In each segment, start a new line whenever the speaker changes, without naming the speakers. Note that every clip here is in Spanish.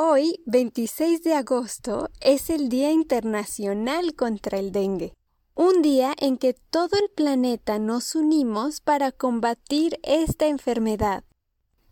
Hoy, 26 de agosto, es el Día Internacional contra el Dengue. Un día en que todo el planeta nos unimos para combatir esta enfermedad.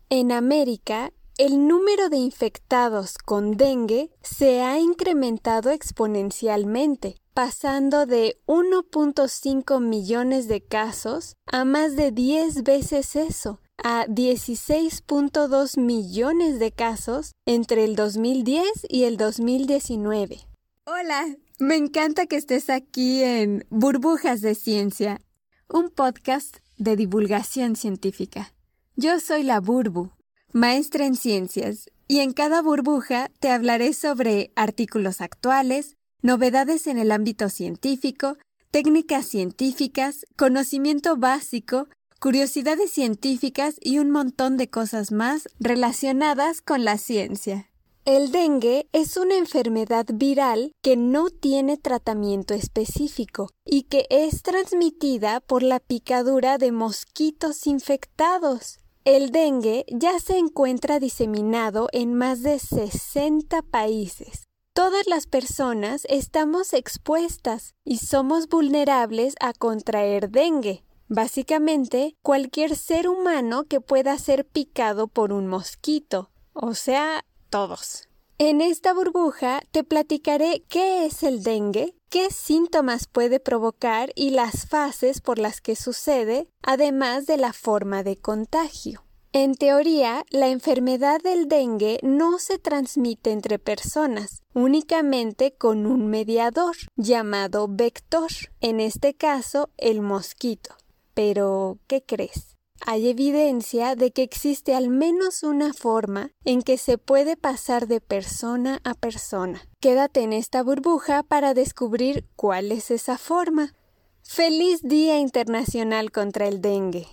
En América, el número de infectados con dengue se ha incrementado exponencialmente, pasando de 1.5 millones de casos a más de 10 veces eso, a 16.2 millones de casos entre el 2010 y el 2019. Hola, me encanta que estés aquí en Burbujas de Ciencia, un podcast de divulgación científica. Yo soy la Burbu, maestra en ciencias, y en cada burbuja te hablaré sobre artículos actuales, novedades en el ámbito científico, técnicas científicas, conocimiento básico curiosidades científicas y un montón de cosas más relacionadas con la ciencia. El dengue es una enfermedad viral que no tiene tratamiento específico y que es transmitida por la picadura de mosquitos infectados. El dengue ya se encuentra diseminado en más de 60 países. Todas las personas estamos expuestas y somos vulnerables a contraer dengue. Básicamente, cualquier ser humano que pueda ser picado por un mosquito, o sea, todos. En esta burbuja te platicaré qué es el dengue, qué síntomas puede provocar y las fases por las que sucede, además de la forma de contagio. En teoría, la enfermedad del dengue no se transmite entre personas, únicamente con un mediador llamado vector, en este caso el mosquito. Pero, ¿qué crees? Hay evidencia de que existe al menos una forma en que se puede pasar de persona a persona. Quédate en esta burbuja para descubrir cuál es esa forma. Feliz Día Internacional contra el Dengue.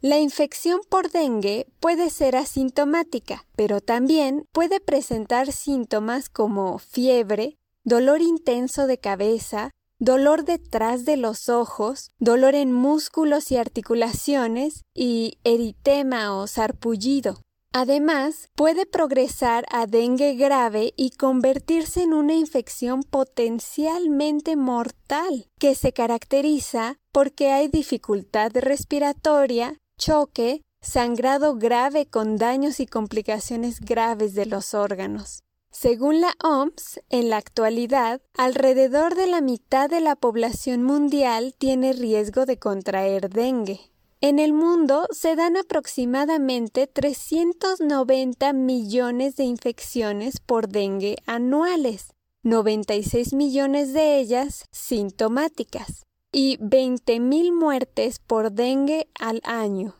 La infección por dengue puede ser asintomática, pero también puede presentar síntomas como fiebre, dolor intenso de cabeza, dolor detrás de los ojos, dolor en músculos y articulaciones y eritema o sarpullido. Además, puede progresar a dengue grave y convertirse en una infección potencialmente mortal, que se caracteriza porque hay dificultad respiratoria, choque, sangrado grave con daños y complicaciones graves de los órganos. Según la OMS, en la actualidad, alrededor de la mitad de la población mundial tiene riesgo de contraer dengue. En el mundo se dan aproximadamente 390 millones de infecciones por dengue anuales, 96 millones de ellas sintomáticas y 20.000 muertes por dengue al año.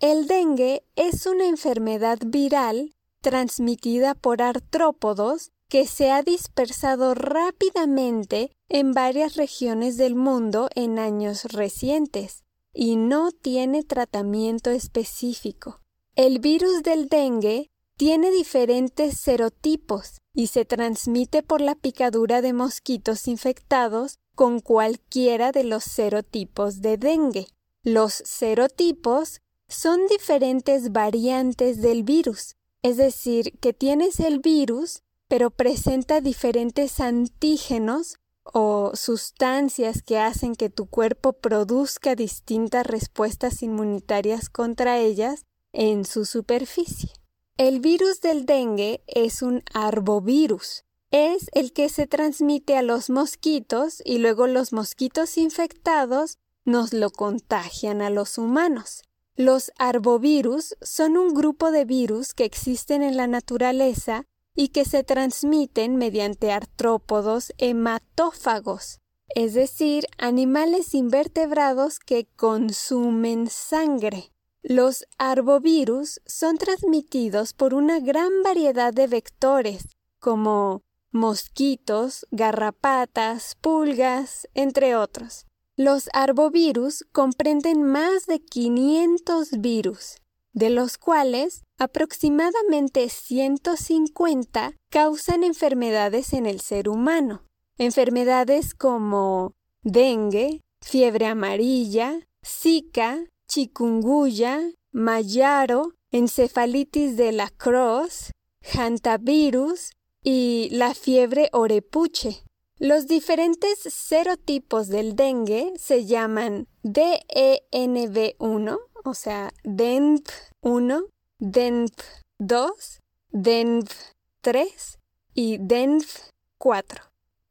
El dengue es una enfermedad viral transmitida por artrópodos que se ha dispersado rápidamente en varias regiones del mundo en años recientes y no tiene tratamiento específico. El virus del dengue tiene diferentes serotipos y se transmite por la picadura de mosquitos infectados con cualquiera de los serotipos de dengue. Los serotipos son diferentes variantes del virus es decir, que tienes el virus, pero presenta diferentes antígenos o sustancias que hacen que tu cuerpo produzca distintas respuestas inmunitarias contra ellas en su superficie. El virus del dengue es un arbovirus. Es el que se transmite a los mosquitos y luego los mosquitos infectados nos lo contagian a los humanos. Los arbovirus son un grupo de virus que existen en la naturaleza y que se transmiten mediante artrópodos hematófagos, es decir, animales invertebrados que consumen sangre. Los arbovirus son transmitidos por una gran variedad de vectores, como mosquitos, garrapatas, pulgas, entre otros. Los arbovirus comprenden más de 500 virus, de los cuales aproximadamente 150 causan enfermedades en el ser humano. Enfermedades como dengue, fiebre amarilla, zika, chikungunya, mayaro, encefalitis de la Cross, hantavirus y la fiebre orepuche. Los diferentes serotipos del dengue se llaman DENV1, o sea, DENV1, DENV2, DENV3 y DENV4.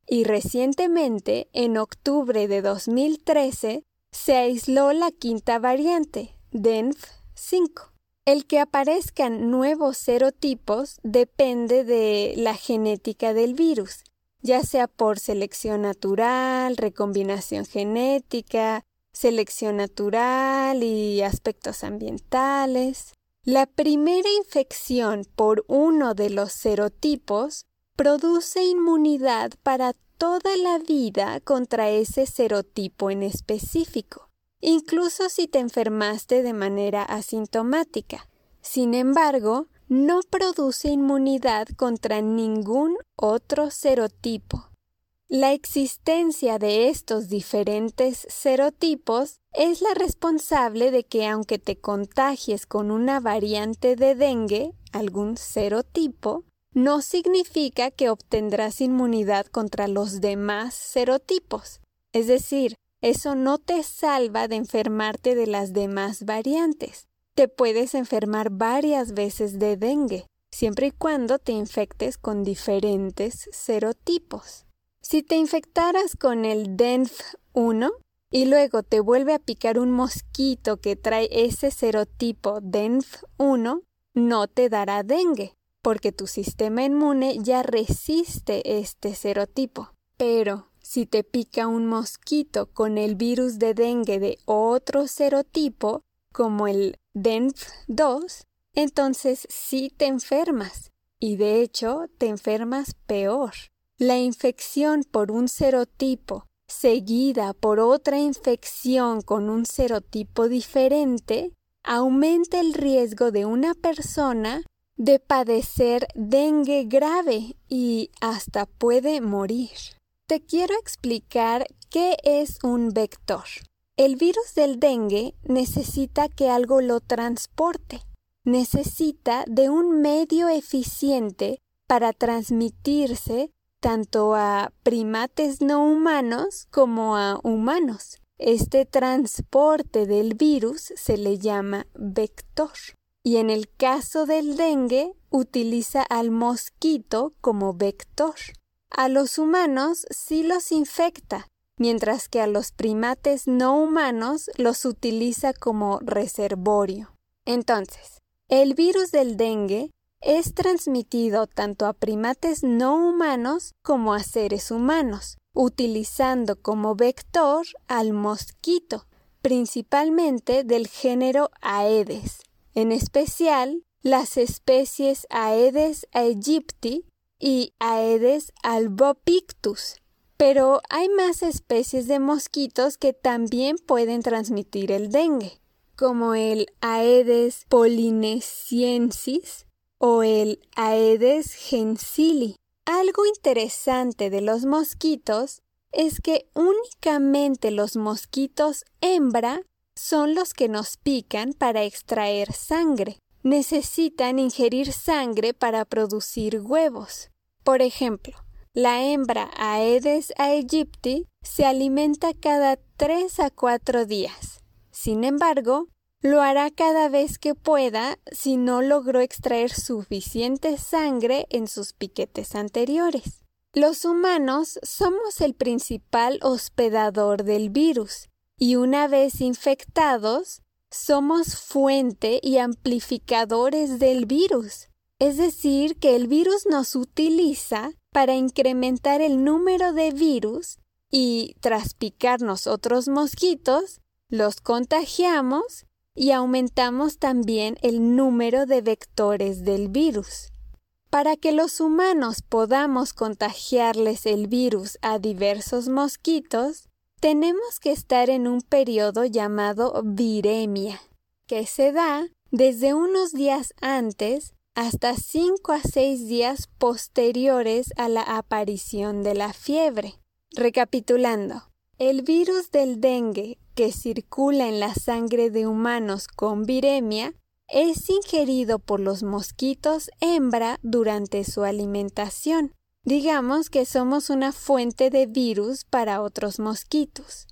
Y recientemente, en octubre de 2013, se aisló la quinta variante, DENV5. El que aparezcan nuevos serotipos depende de la genética del virus, ya sea por selección natural, recombinación genética, selección natural y aspectos ambientales. La primera infección por uno de los serotipos produce inmunidad para toda la vida contra ese serotipo en específico incluso si te enfermaste de manera asintomática. Sin embargo, no produce inmunidad contra ningún otro serotipo. La existencia de estos diferentes serotipos es la responsable de que aunque te contagies con una variante de dengue, algún serotipo, no significa que obtendrás inmunidad contra los demás serotipos. Es decir, eso no te salva de enfermarte de las demás variantes. Te puedes enfermar varias veces de dengue, siempre y cuando te infectes con diferentes serotipos. Si te infectaras con el DENF1 y luego te vuelve a picar un mosquito que trae ese serotipo DENF1, no te dará dengue, porque tu sistema inmune ya resiste este serotipo. Pero si te pica un mosquito con el virus de dengue de otro serotipo, como el DENF2, entonces sí te enfermas. Y de hecho te enfermas peor. La infección por un serotipo seguida por otra infección con un serotipo diferente aumenta el riesgo de una persona de padecer dengue grave y hasta puede morir. Te quiero explicar qué es un vector. El virus del dengue necesita que algo lo transporte. Necesita de un medio eficiente para transmitirse tanto a primates no humanos como a humanos. Este transporte del virus se le llama vector. Y en el caso del dengue utiliza al mosquito como vector. A los humanos sí los infecta, mientras que a los primates no humanos los utiliza como reservorio. Entonces, el virus del dengue es transmitido tanto a primates no humanos como a seres humanos, utilizando como vector al mosquito, principalmente del género Aedes, en especial las especies Aedes aegypti y Aedes albopictus. Pero hay más especies de mosquitos que también pueden transmitir el dengue, como el Aedes polynesiensis o el Aedes gensili. Algo interesante de los mosquitos es que únicamente los mosquitos hembra son los que nos pican para extraer sangre necesitan ingerir sangre para producir huevos. Por ejemplo, la hembra Aedes aegypti se alimenta cada 3 a 4 días. Sin embargo, lo hará cada vez que pueda si no logró extraer suficiente sangre en sus piquetes anteriores. Los humanos somos el principal hospedador del virus y una vez infectados, somos fuente y amplificadores del virus. Es decir, que el virus nos utiliza para incrementar el número de virus y tras picarnos otros mosquitos, los contagiamos y aumentamos también el número de vectores del virus. Para que los humanos podamos contagiarles el virus a diversos mosquitos, tenemos que estar en un periodo llamado viremia, que se da desde unos días antes hasta 5 a 6 días posteriores a la aparición de la fiebre. Recapitulando, el virus del dengue que circula en la sangre de humanos con viremia es ingerido por los mosquitos hembra durante su alimentación. Digamos que somos una fuente de virus para otros mosquitos.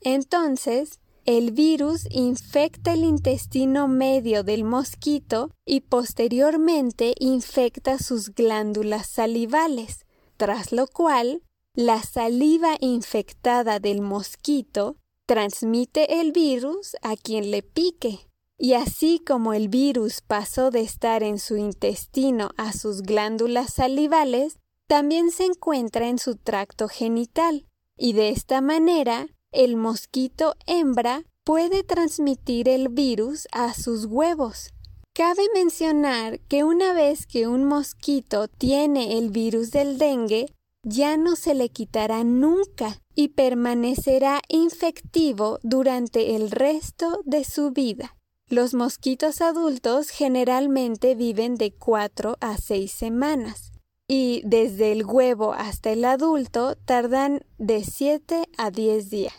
Entonces, el virus infecta el intestino medio del mosquito y posteriormente infecta sus glándulas salivales, tras lo cual la saliva infectada del mosquito transmite el virus a quien le pique. Y así como el virus pasó de estar en su intestino a sus glándulas salivales, también se encuentra en su tracto genital, y de esta manera el mosquito hembra puede transmitir el virus a sus huevos. Cabe mencionar que una vez que un mosquito tiene el virus del dengue, ya no se le quitará nunca y permanecerá infectivo durante el resto de su vida. Los mosquitos adultos generalmente viven de 4 a 6 semanas y desde el huevo hasta el adulto tardan de 7 a 10 días.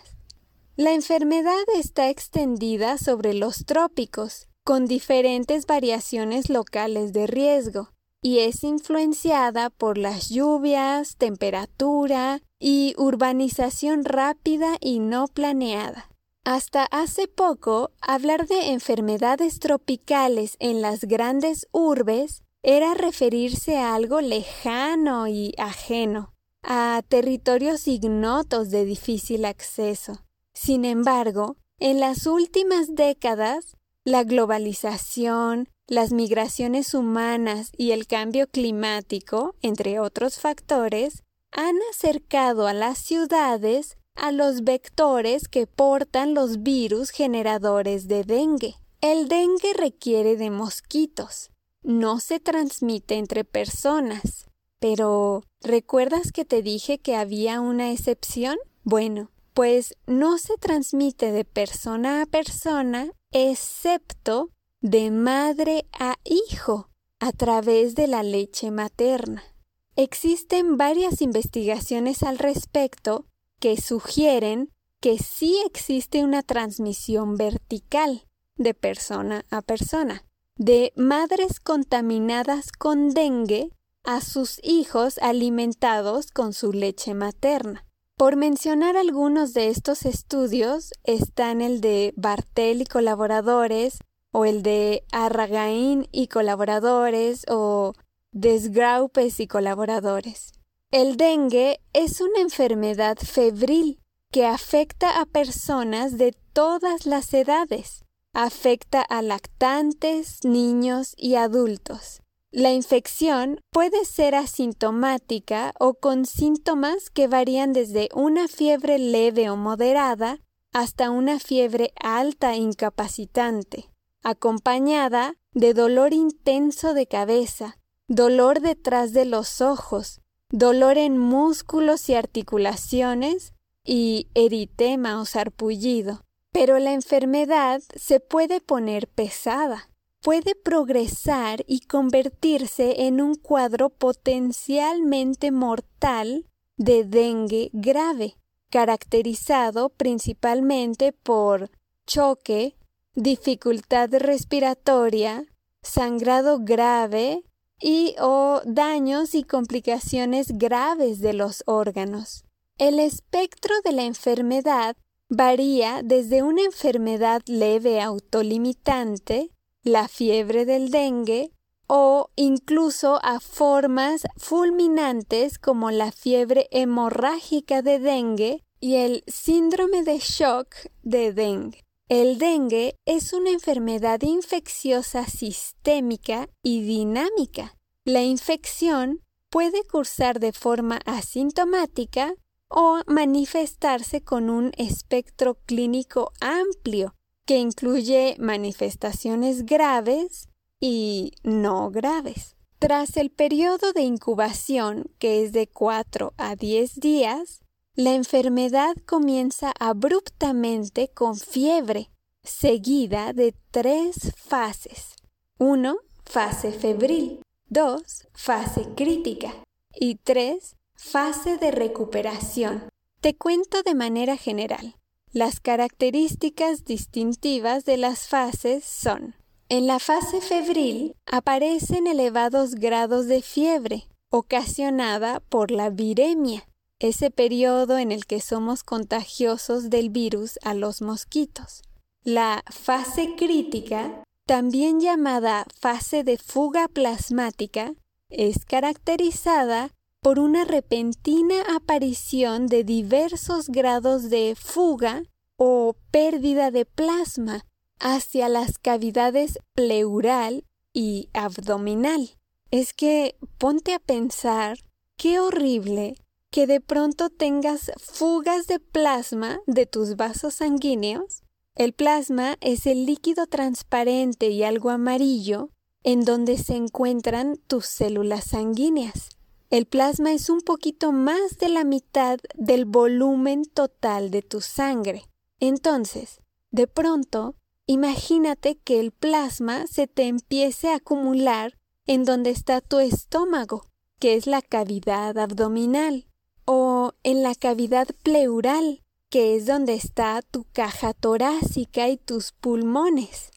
La enfermedad está extendida sobre los trópicos, con diferentes variaciones locales de riesgo, y es influenciada por las lluvias, temperatura y urbanización rápida y no planeada. Hasta hace poco, hablar de enfermedades tropicales en las grandes urbes era referirse a algo lejano y ajeno, a territorios ignotos de difícil acceso. Sin embargo, en las últimas décadas, la globalización, las migraciones humanas y el cambio climático, entre otros factores, han acercado a las ciudades a los vectores que portan los virus generadores de dengue. El dengue requiere de mosquitos, no se transmite entre personas. Pero, ¿recuerdas que te dije que había una excepción? Bueno, pues no se transmite de persona a persona, excepto de madre a hijo, a través de la leche materna. Existen varias investigaciones al respecto que sugieren que sí existe una transmisión vertical de persona a persona de madres contaminadas con dengue a sus hijos alimentados con su leche materna. Por mencionar algunos de estos estudios están el de Bartel y colaboradores, o el de Arragain y colaboradores, o Desgraupes y colaboradores. El dengue es una enfermedad febril que afecta a personas de todas las edades afecta a lactantes, niños y adultos. La infección puede ser asintomática o con síntomas que varían desde una fiebre leve o moderada hasta una fiebre alta e incapacitante, acompañada de dolor intenso de cabeza, dolor detrás de los ojos, dolor en músculos y articulaciones y eritema o sarpullido. Pero la enfermedad se puede poner pesada, puede progresar y convertirse en un cuadro potencialmente mortal de dengue grave, caracterizado principalmente por choque, dificultad respiratoria, sangrado grave y o daños y complicaciones graves de los órganos. El espectro de la enfermedad varía desde una enfermedad leve autolimitante, la fiebre del dengue, o incluso a formas fulminantes como la fiebre hemorrágica de dengue y el síndrome de shock de dengue. El dengue es una enfermedad infecciosa sistémica y dinámica. La infección puede cursar de forma asintomática o manifestarse con un espectro clínico amplio que incluye manifestaciones graves y no graves. Tras el periodo de incubación, que es de 4 a 10 días, la enfermedad comienza abruptamente con fiebre, seguida de tres fases. 1. Fase febril. 2. Fase crítica. Y 3. Fase de recuperación. Te cuento de manera general. Las características distintivas de las fases son En la fase febril aparecen elevados grados de fiebre, ocasionada por la viremia, ese periodo en el que somos contagiosos del virus a los mosquitos. La fase crítica, también llamada fase de fuga plasmática, es caracterizada por una repentina aparición de diversos grados de fuga o pérdida de plasma hacia las cavidades pleural y abdominal. Es que ponte a pensar qué horrible que de pronto tengas fugas de plasma de tus vasos sanguíneos. El plasma es el líquido transparente y algo amarillo en donde se encuentran tus células sanguíneas. El plasma es un poquito más de la mitad del volumen total de tu sangre. Entonces, de pronto, imagínate que el plasma se te empiece a acumular en donde está tu estómago, que es la cavidad abdominal, o en la cavidad pleural, que es donde está tu caja torácica y tus pulmones.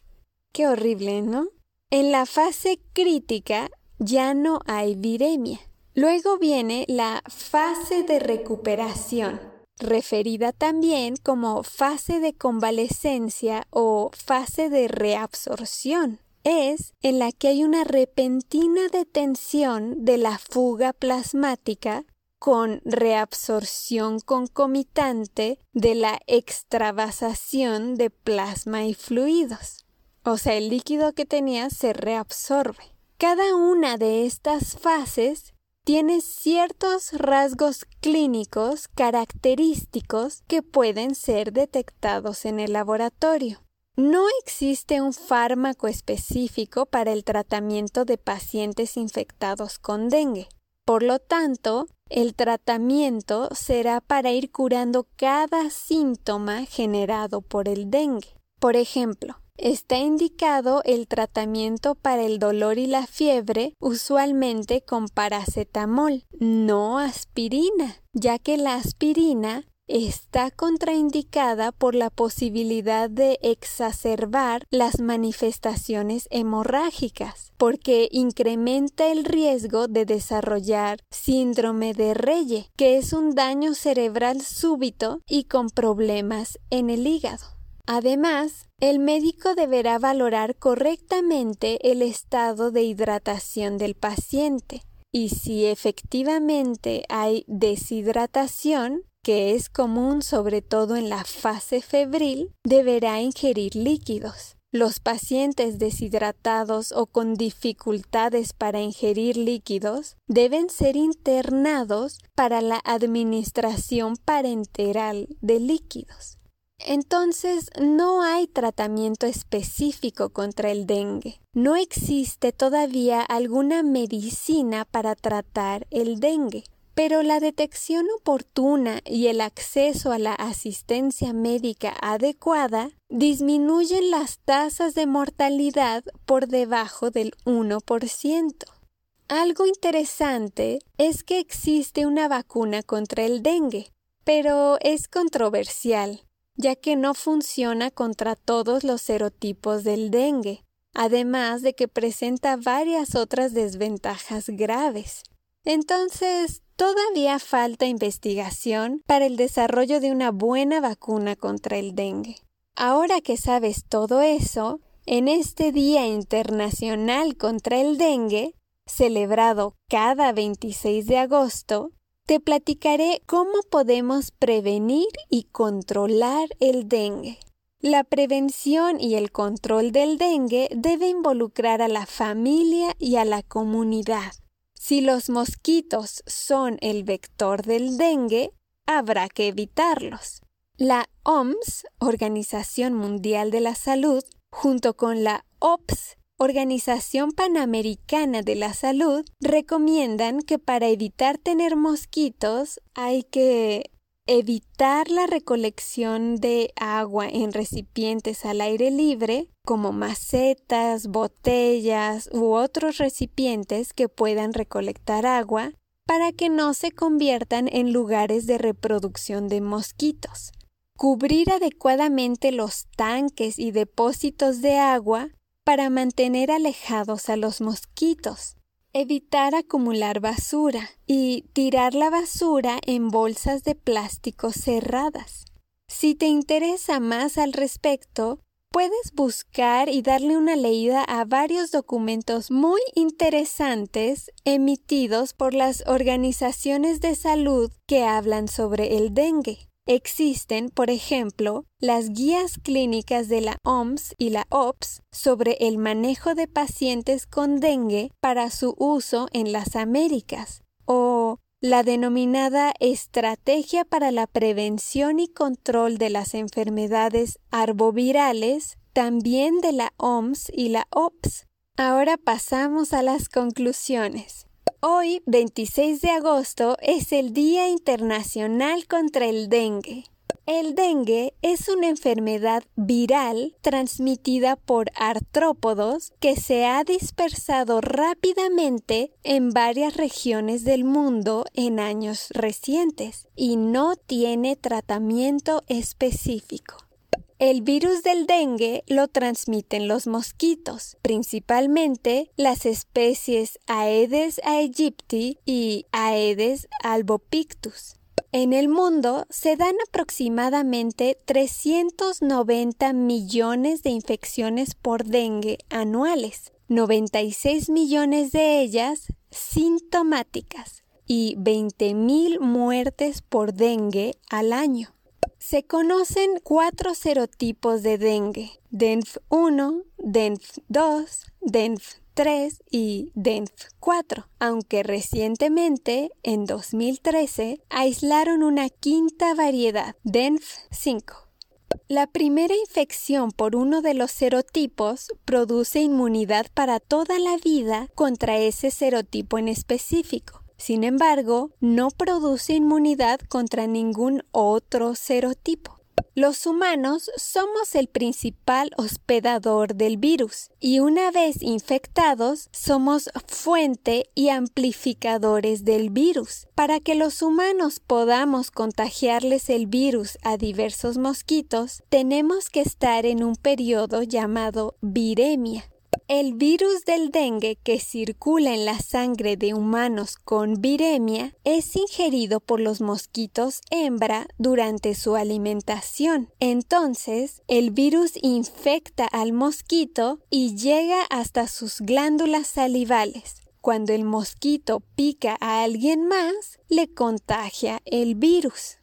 Qué horrible, ¿no? En la fase crítica ya no hay viremia. Luego viene la fase de recuperación, referida también como fase de convalescencia o fase de reabsorción. Es en la que hay una repentina detención de la fuga plasmática con reabsorción concomitante de la extravasación de plasma y fluidos. O sea, el líquido que tenías se reabsorbe. Cada una de estas fases tiene ciertos rasgos clínicos característicos que pueden ser detectados en el laboratorio. No existe un fármaco específico para el tratamiento de pacientes infectados con dengue. Por lo tanto, el tratamiento será para ir curando cada síntoma generado por el dengue. Por ejemplo, Está indicado el tratamiento para el dolor y la fiebre, usualmente con paracetamol, no aspirina, ya que la aspirina está contraindicada por la posibilidad de exacerbar las manifestaciones hemorrágicas, porque incrementa el riesgo de desarrollar síndrome de Reye, que es un daño cerebral súbito y con problemas en el hígado. Además, el médico deberá valorar correctamente el estado de hidratación del paciente y si efectivamente hay deshidratación, que es común sobre todo en la fase febril, deberá ingerir líquidos. Los pacientes deshidratados o con dificultades para ingerir líquidos deben ser internados para la administración parenteral de líquidos. Entonces, no hay tratamiento específico contra el dengue. No existe todavía alguna medicina para tratar el dengue. Pero la detección oportuna y el acceso a la asistencia médica adecuada disminuyen las tasas de mortalidad por debajo del 1%. Algo interesante es que existe una vacuna contra el dengue, pero es controversial ya que no funciona contra todos los serotipos del dengue, además de que presenta varias otras desventajas graves. Entonces, todavía falta investigación para el desarrollo de una buena vacuna contra el dengue. Ahora que sabes todo eso, en este Día Internacional contra el Dengue, celebrado cada 26 de agosto, te platicaré cómo podemos prevenir y controlar el dengue. La prevención y el control del dengue debe involucrar a la familia y a la comunidad. Si los mosquitos son el vector del dengue, habrá que evitarlos. La OMS, Organización Mundial de la Salud, junto con la OPS, Organización Panamericana de la Salud recomiendan que para evitar tener mosquitos hay que evitar la recolección de agua en recipientes al aire libre, como macetas, botellas u otros recipientes que puedan recolectar agua, para que no se conviertan en lugares de reproducción de mosquitos. Cubrir adecuadamente los tanques y depósitos de agua para mantener alejados a los mosquitos. Evitar acumular basura y tirar la basura en bolsas de plástico cerradas. Si te interesa más al respecto, puedes buscar y darle una leída a varios documentos muy interesantes emitidos por las organizaciones de salud que hablan sobre el dengue. Existen, por ejemplo, las guías clínicas de la OMS y la OPS sobre el manejo de pacientes con dengue para su uso en las Américas, o la denominada Estrategia para la Prevención y Control de las Enfermedades Arbovirales, también de la OMS y la OPS. Ahora pasamos a las conclusiones. Hoy, 26 de agosto, es el Día Internacional contra el Dengue. El dengue es una enfermedad viral transmitida por artrópodos que se ha dispersado rápidamente en varias regiones del mundo en años recientes y no tiene tratamiento específico. El virus del dengue lo transmiten los mosquitos, principalmente las especies Aedes aegypti y Aedes albopictus. En el mundo se dan aproximadamente 390 millones de infecciones por dengue anuales, 96 millones de ellas sintomáticas y 20.000 muertes por dengue al año. Se conocen cuatro serotipos de dengue, DENF 1, DENF 2, DENF 3 y DENF 4, aunque recientemente, en 2013, aislaron una quinta variedad, DENF 5. La primera infección por uno de los serotipos produce inmunidad para toda la vida contra ese serotipo en específico. Sin embargo, no produce inmunidad contra ningún otro serotipo. Los humanos somos el principal hospedador del virus y una vez infectados somos fuente y amplificadores del virus. Para que los humanos podamos contagiarles el virus a diversos mosquitos, tenemos que estar en un periodo llamado viremia. El virus del dengue que circula en la sangre de humanos con viremia es ingerido por los mosquitos hembra durante su alimentación. Entonces, el virus infecta al mosquito y llega hasta sus glándulas salivales. Cuando el mosquito pica a alguien más, le contagia el virus.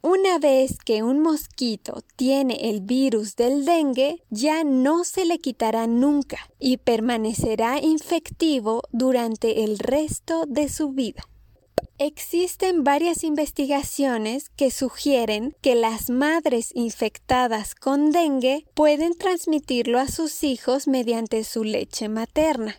Una vez que un mosquito tiene el virus del dengue, ya no se le quitará nunca y permanecerá infectivo durante el resto de su vida. Existen varias investigaciones que sugieren que las madres infectadas con dengue pueden transmitirlo a sus hijos mediante su leche materna.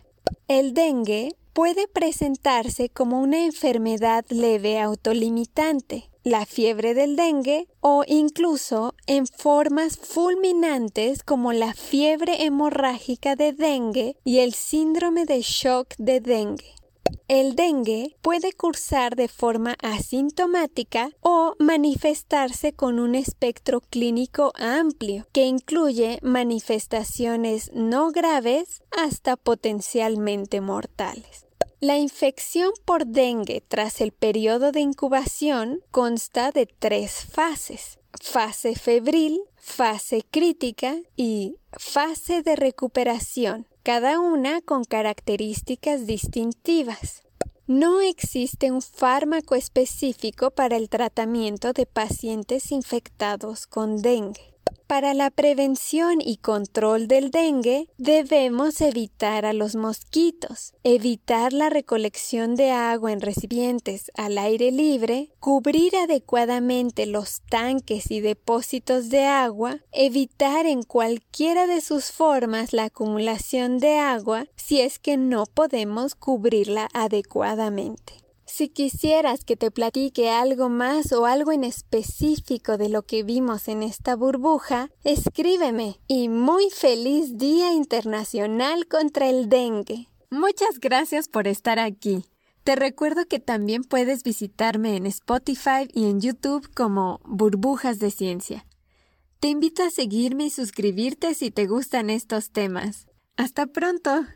El dengue puede presentarse como una enfermedad leve autolimitante, la fiebre del dengue o incluso en formas fulminantes como la fiebre hemorrágica de dengue y el síndrome de shock de dengue. El dengue puede cursar de forma asintomática o manifestarse con un espectro clínico amplio que incluye manifestaciones no graves hasta potencialmente mortales. La infección por dengue tras el periodo de incubación consta de tres fases. Fase febril, fase crítica y fase de recuperación, cada una con características distintivas. No existe un fármaco específico para el tratamiento de pacientes infectados con dengue. Para la prevención y control del dengue debemos evitar a los mosquitos, evitar la recolección de agua en recipientes al aire libre, cubrir adecuadamente los tanques y depósitos de agua, evitar en cualquiera de sus formas la acumulación de agua si es que no podemos cubrirla adecuadamente. Si quisieras que te platique algo más o algo en específico de lo que vimos en esta burbuja, escríbeme. Y muy feliz Día Internacional contra el Dengue. Muchas gracias por estar aquí. Te recuerdo que también puedes visitarme en Spotify y en YouTube como Burbujas de Ciencia. Te invito a seguirme y suscribirte si te gustan estos temas. Hasta pronto.